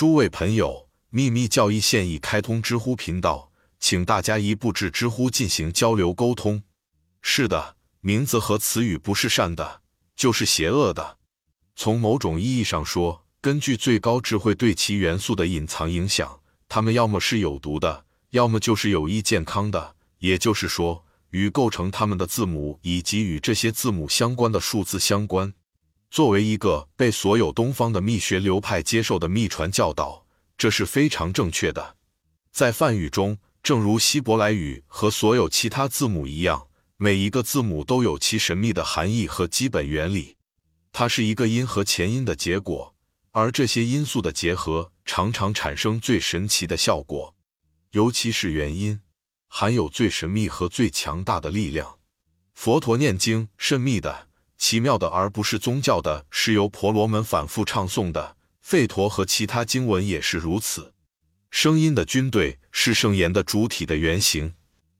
诸位朋友，秘密教义现已开通知乎频道，请大家一步至知乎进行交流沟通。是的，名字和词语不是善的，就是邪恶的。从某种意义上说，根据最高智慧对其元素的隐藏影响，它们要么是有毒的，要么就是有益健康的。也就是说，与构成它们的字母以及与这些字母相关的数字相关。作为一个被所有东方的秘学流派接受的秘传教导，这是非常正确的。在梵语中，正如希伯来语和所有其他字母一样，每一个字母都有其神秘的含义和基本原理。它是一个因和前因的结果，而这些因素的结合常常产生最神奇的效果。尤其是原因，含有最神秘和最强大的力量。佛陀念经，神秘的。奇妙的，而不是宗教的，是由婆罗门反复唱诵的。吠陀和其他经文也是如此。声音的军队是圣言的主体的原型，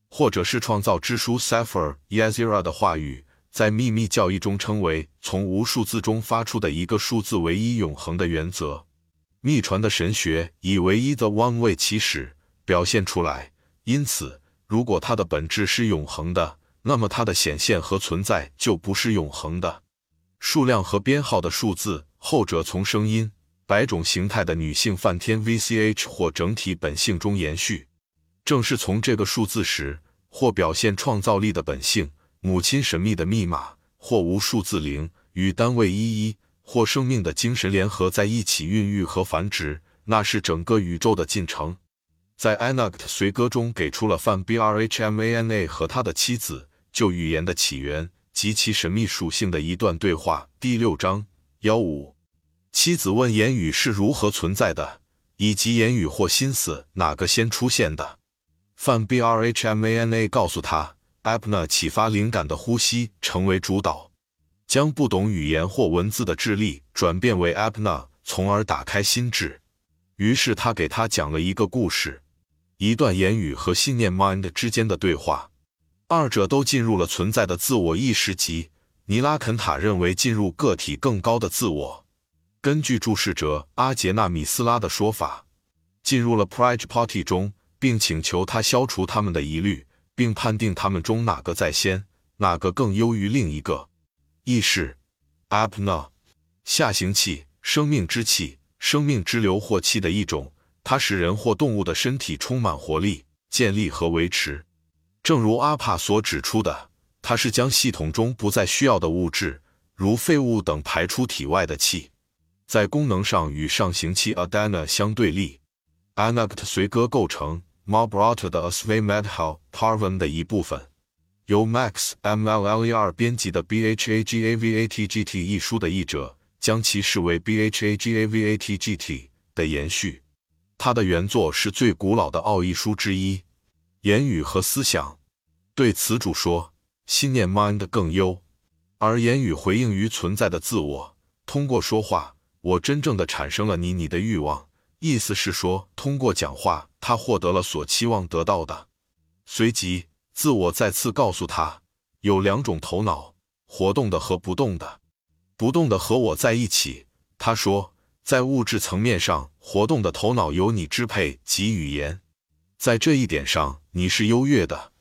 或者是创造之书 Sefer Yezira 的话语，在秘密教义中称为从无数字中发出的一个数字唯一永恒的原则。秘传的神学以唯一的 One 为起始表现出来，因此，如果它的本质是永恒的。那么它的显现和存在就不是永恒的。数量和编号的数字，后者从声音、百种形态的女性梵天 VCH 或整体本性中延续。正是从这个数字时，或表现创造力的本性、母亲神秘的密码，或无数字零与单位一一，或生命的精神联合在一起孕育和繁殖。那是整个宇宙的进程。在 Anacht 随歌中给出了范 BRHMANA 和他的妻子。就语言的起源及其神秘属性的一段对话，第六章幺五。妻子问言语是如何存在的，以及言语或心思哪个先出现的。范 B R H M A N A 告诉他，Apna 启发灵感的呼吸成为主导，将不懂语言或文字的智力转变为 Apna，从而打开心智。于是他给他讲了一个故事，一段言语和信念 mind 之间的对话。二者都进入了存在的自我意识级。尼拉肯塔认为进入个体更高的自我。根据注释者阿杰纳米斯拉的说法，进入了 Prajpati 中，并请求他消除他们的疑虑，并判定他们中哪个在先，哪个更优于另一个。意识 Apna 下行气，生命之气，生命之流或气的一种，它使人或动物的身体充满活力、建立和维持。正如阿帕所指出的，它是将系统中不再需要的物质，如废物等排出体外的气，在功能上与上行期 Adana 相对立。Anact 随歌构成 Marbrata 的 Asve Madhal Parvan 的一部分，由 Max Mller 编辑的 Bhagavatgt 一书的译者将其视为 Bhagavatgt 的延续。它的原作是最古老的奥义书之一。言语和思想对词主说，心念 mind 更优，而言语回应于存在的自我。通过说话，我真正的产生了你你的欲望。意思是说，通过讲话，他获得了所期望得到的。随即，自我再次告诉他，有两种头脑，活动的和不动的。不动的和我在一起。他说，在物质层面上，活动的头脑由你支配及语言。在这一点上，你是优越的，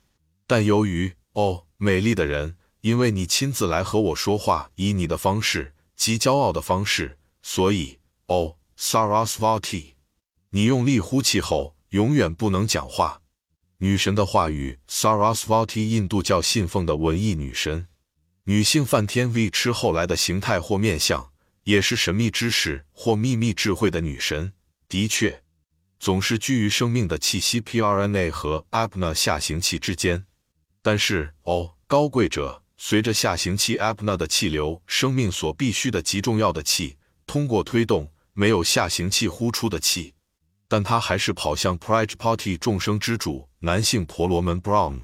但由于哦，美丽的人，因为你亲自来和我说话，以你的方式及骄傲的方式，所以哦，Sarasvati，你用力呼气后永远不能讲话。女神的话语，Sarasvati，印度教信奉的文艺女神，女性梵天 V 吃后来的形态或面相，也是神秘知识或秘密智慧的女神。的确。总是居于生命的气息 （prna） 和 apna 下行气之间，但是哦，高贵者，随着下行气 apna 的气流，生命所必须的极重要的气，通过推动没有下行气呼出的气，但他还是跑向 Prajpati 众生之主男性婆罗门 Brahm，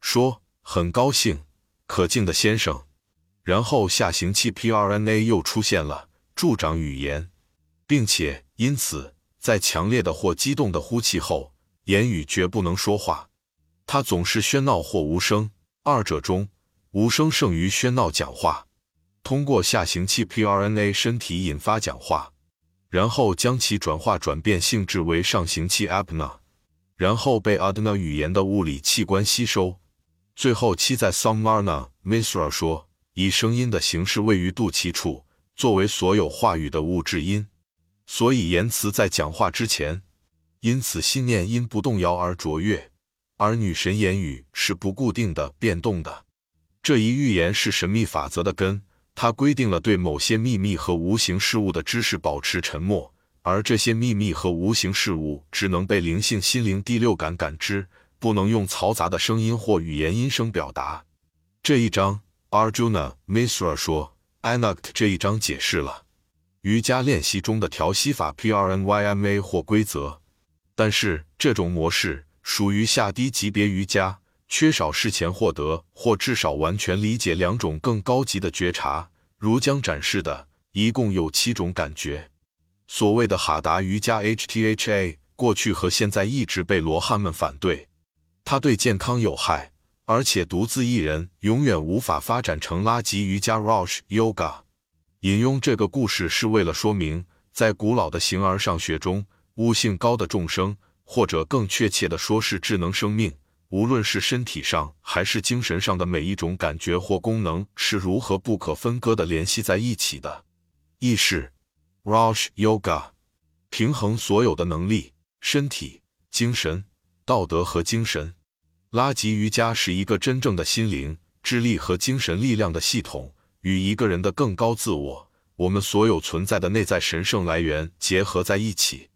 说很高兴，可敬的先生。然后下行气 prna 又出现了，助长语言，并且因此。在强烈的或激动的呼气后，言语绝不能说话。它总是喧闹或无声，二者中无声胜于喧闹。讲话通过下行气 prna 身体引发讲话，然后将其转化转变性质为上行气 apna，然后被 adna 语言的物理器官吸收，最后期在 samarna。Misra 说，以声音的形式位于肚脐处，作为所有话语的物质音，所以言辞在讲话之前，因此信念因不动摇而卓越。而女神言语是不固定的、变动的。这一预言是神秘法则的根。它规定了对某些秘密和无形事物的知识保持沉默，而这些秘密和无形事物只能被灵性心灵第六感感知，不能用嘈杂的声音或语言音声表达。这一章，Arjuna Misra 说 a n a k t 这一章解释了瑜伽练习中的调息法 （PRN YMA） 或规则，但是这种模式属于下低级别瑜伽。缺少事前获得或至少完全理解两种更高级的觉察，如将展示的，一共有七种感觉。所谓的哈达瑜伽 （HTHA） 过去和现在一直被罗汉们反对，它对健康有害，而且独自一人永远无法发展成拉吉瑜伽 （Raj Yoga）。引用这个故事是为了说明，在古老的形而上学中，悟性高的众生，或者更确切的说是智能生命。无论是身体上还是精神上的每一种感觉或功能是如何不可分割的联系在一起的。意识，Raj Yoga，平衡所有的能力，身体、精神、道德和精神。拉吉瑜伽是一个真正的心灵、智力和精神力量的系统，与一个人的更高自我，我们所有存在的内在神圣来源结合在一起。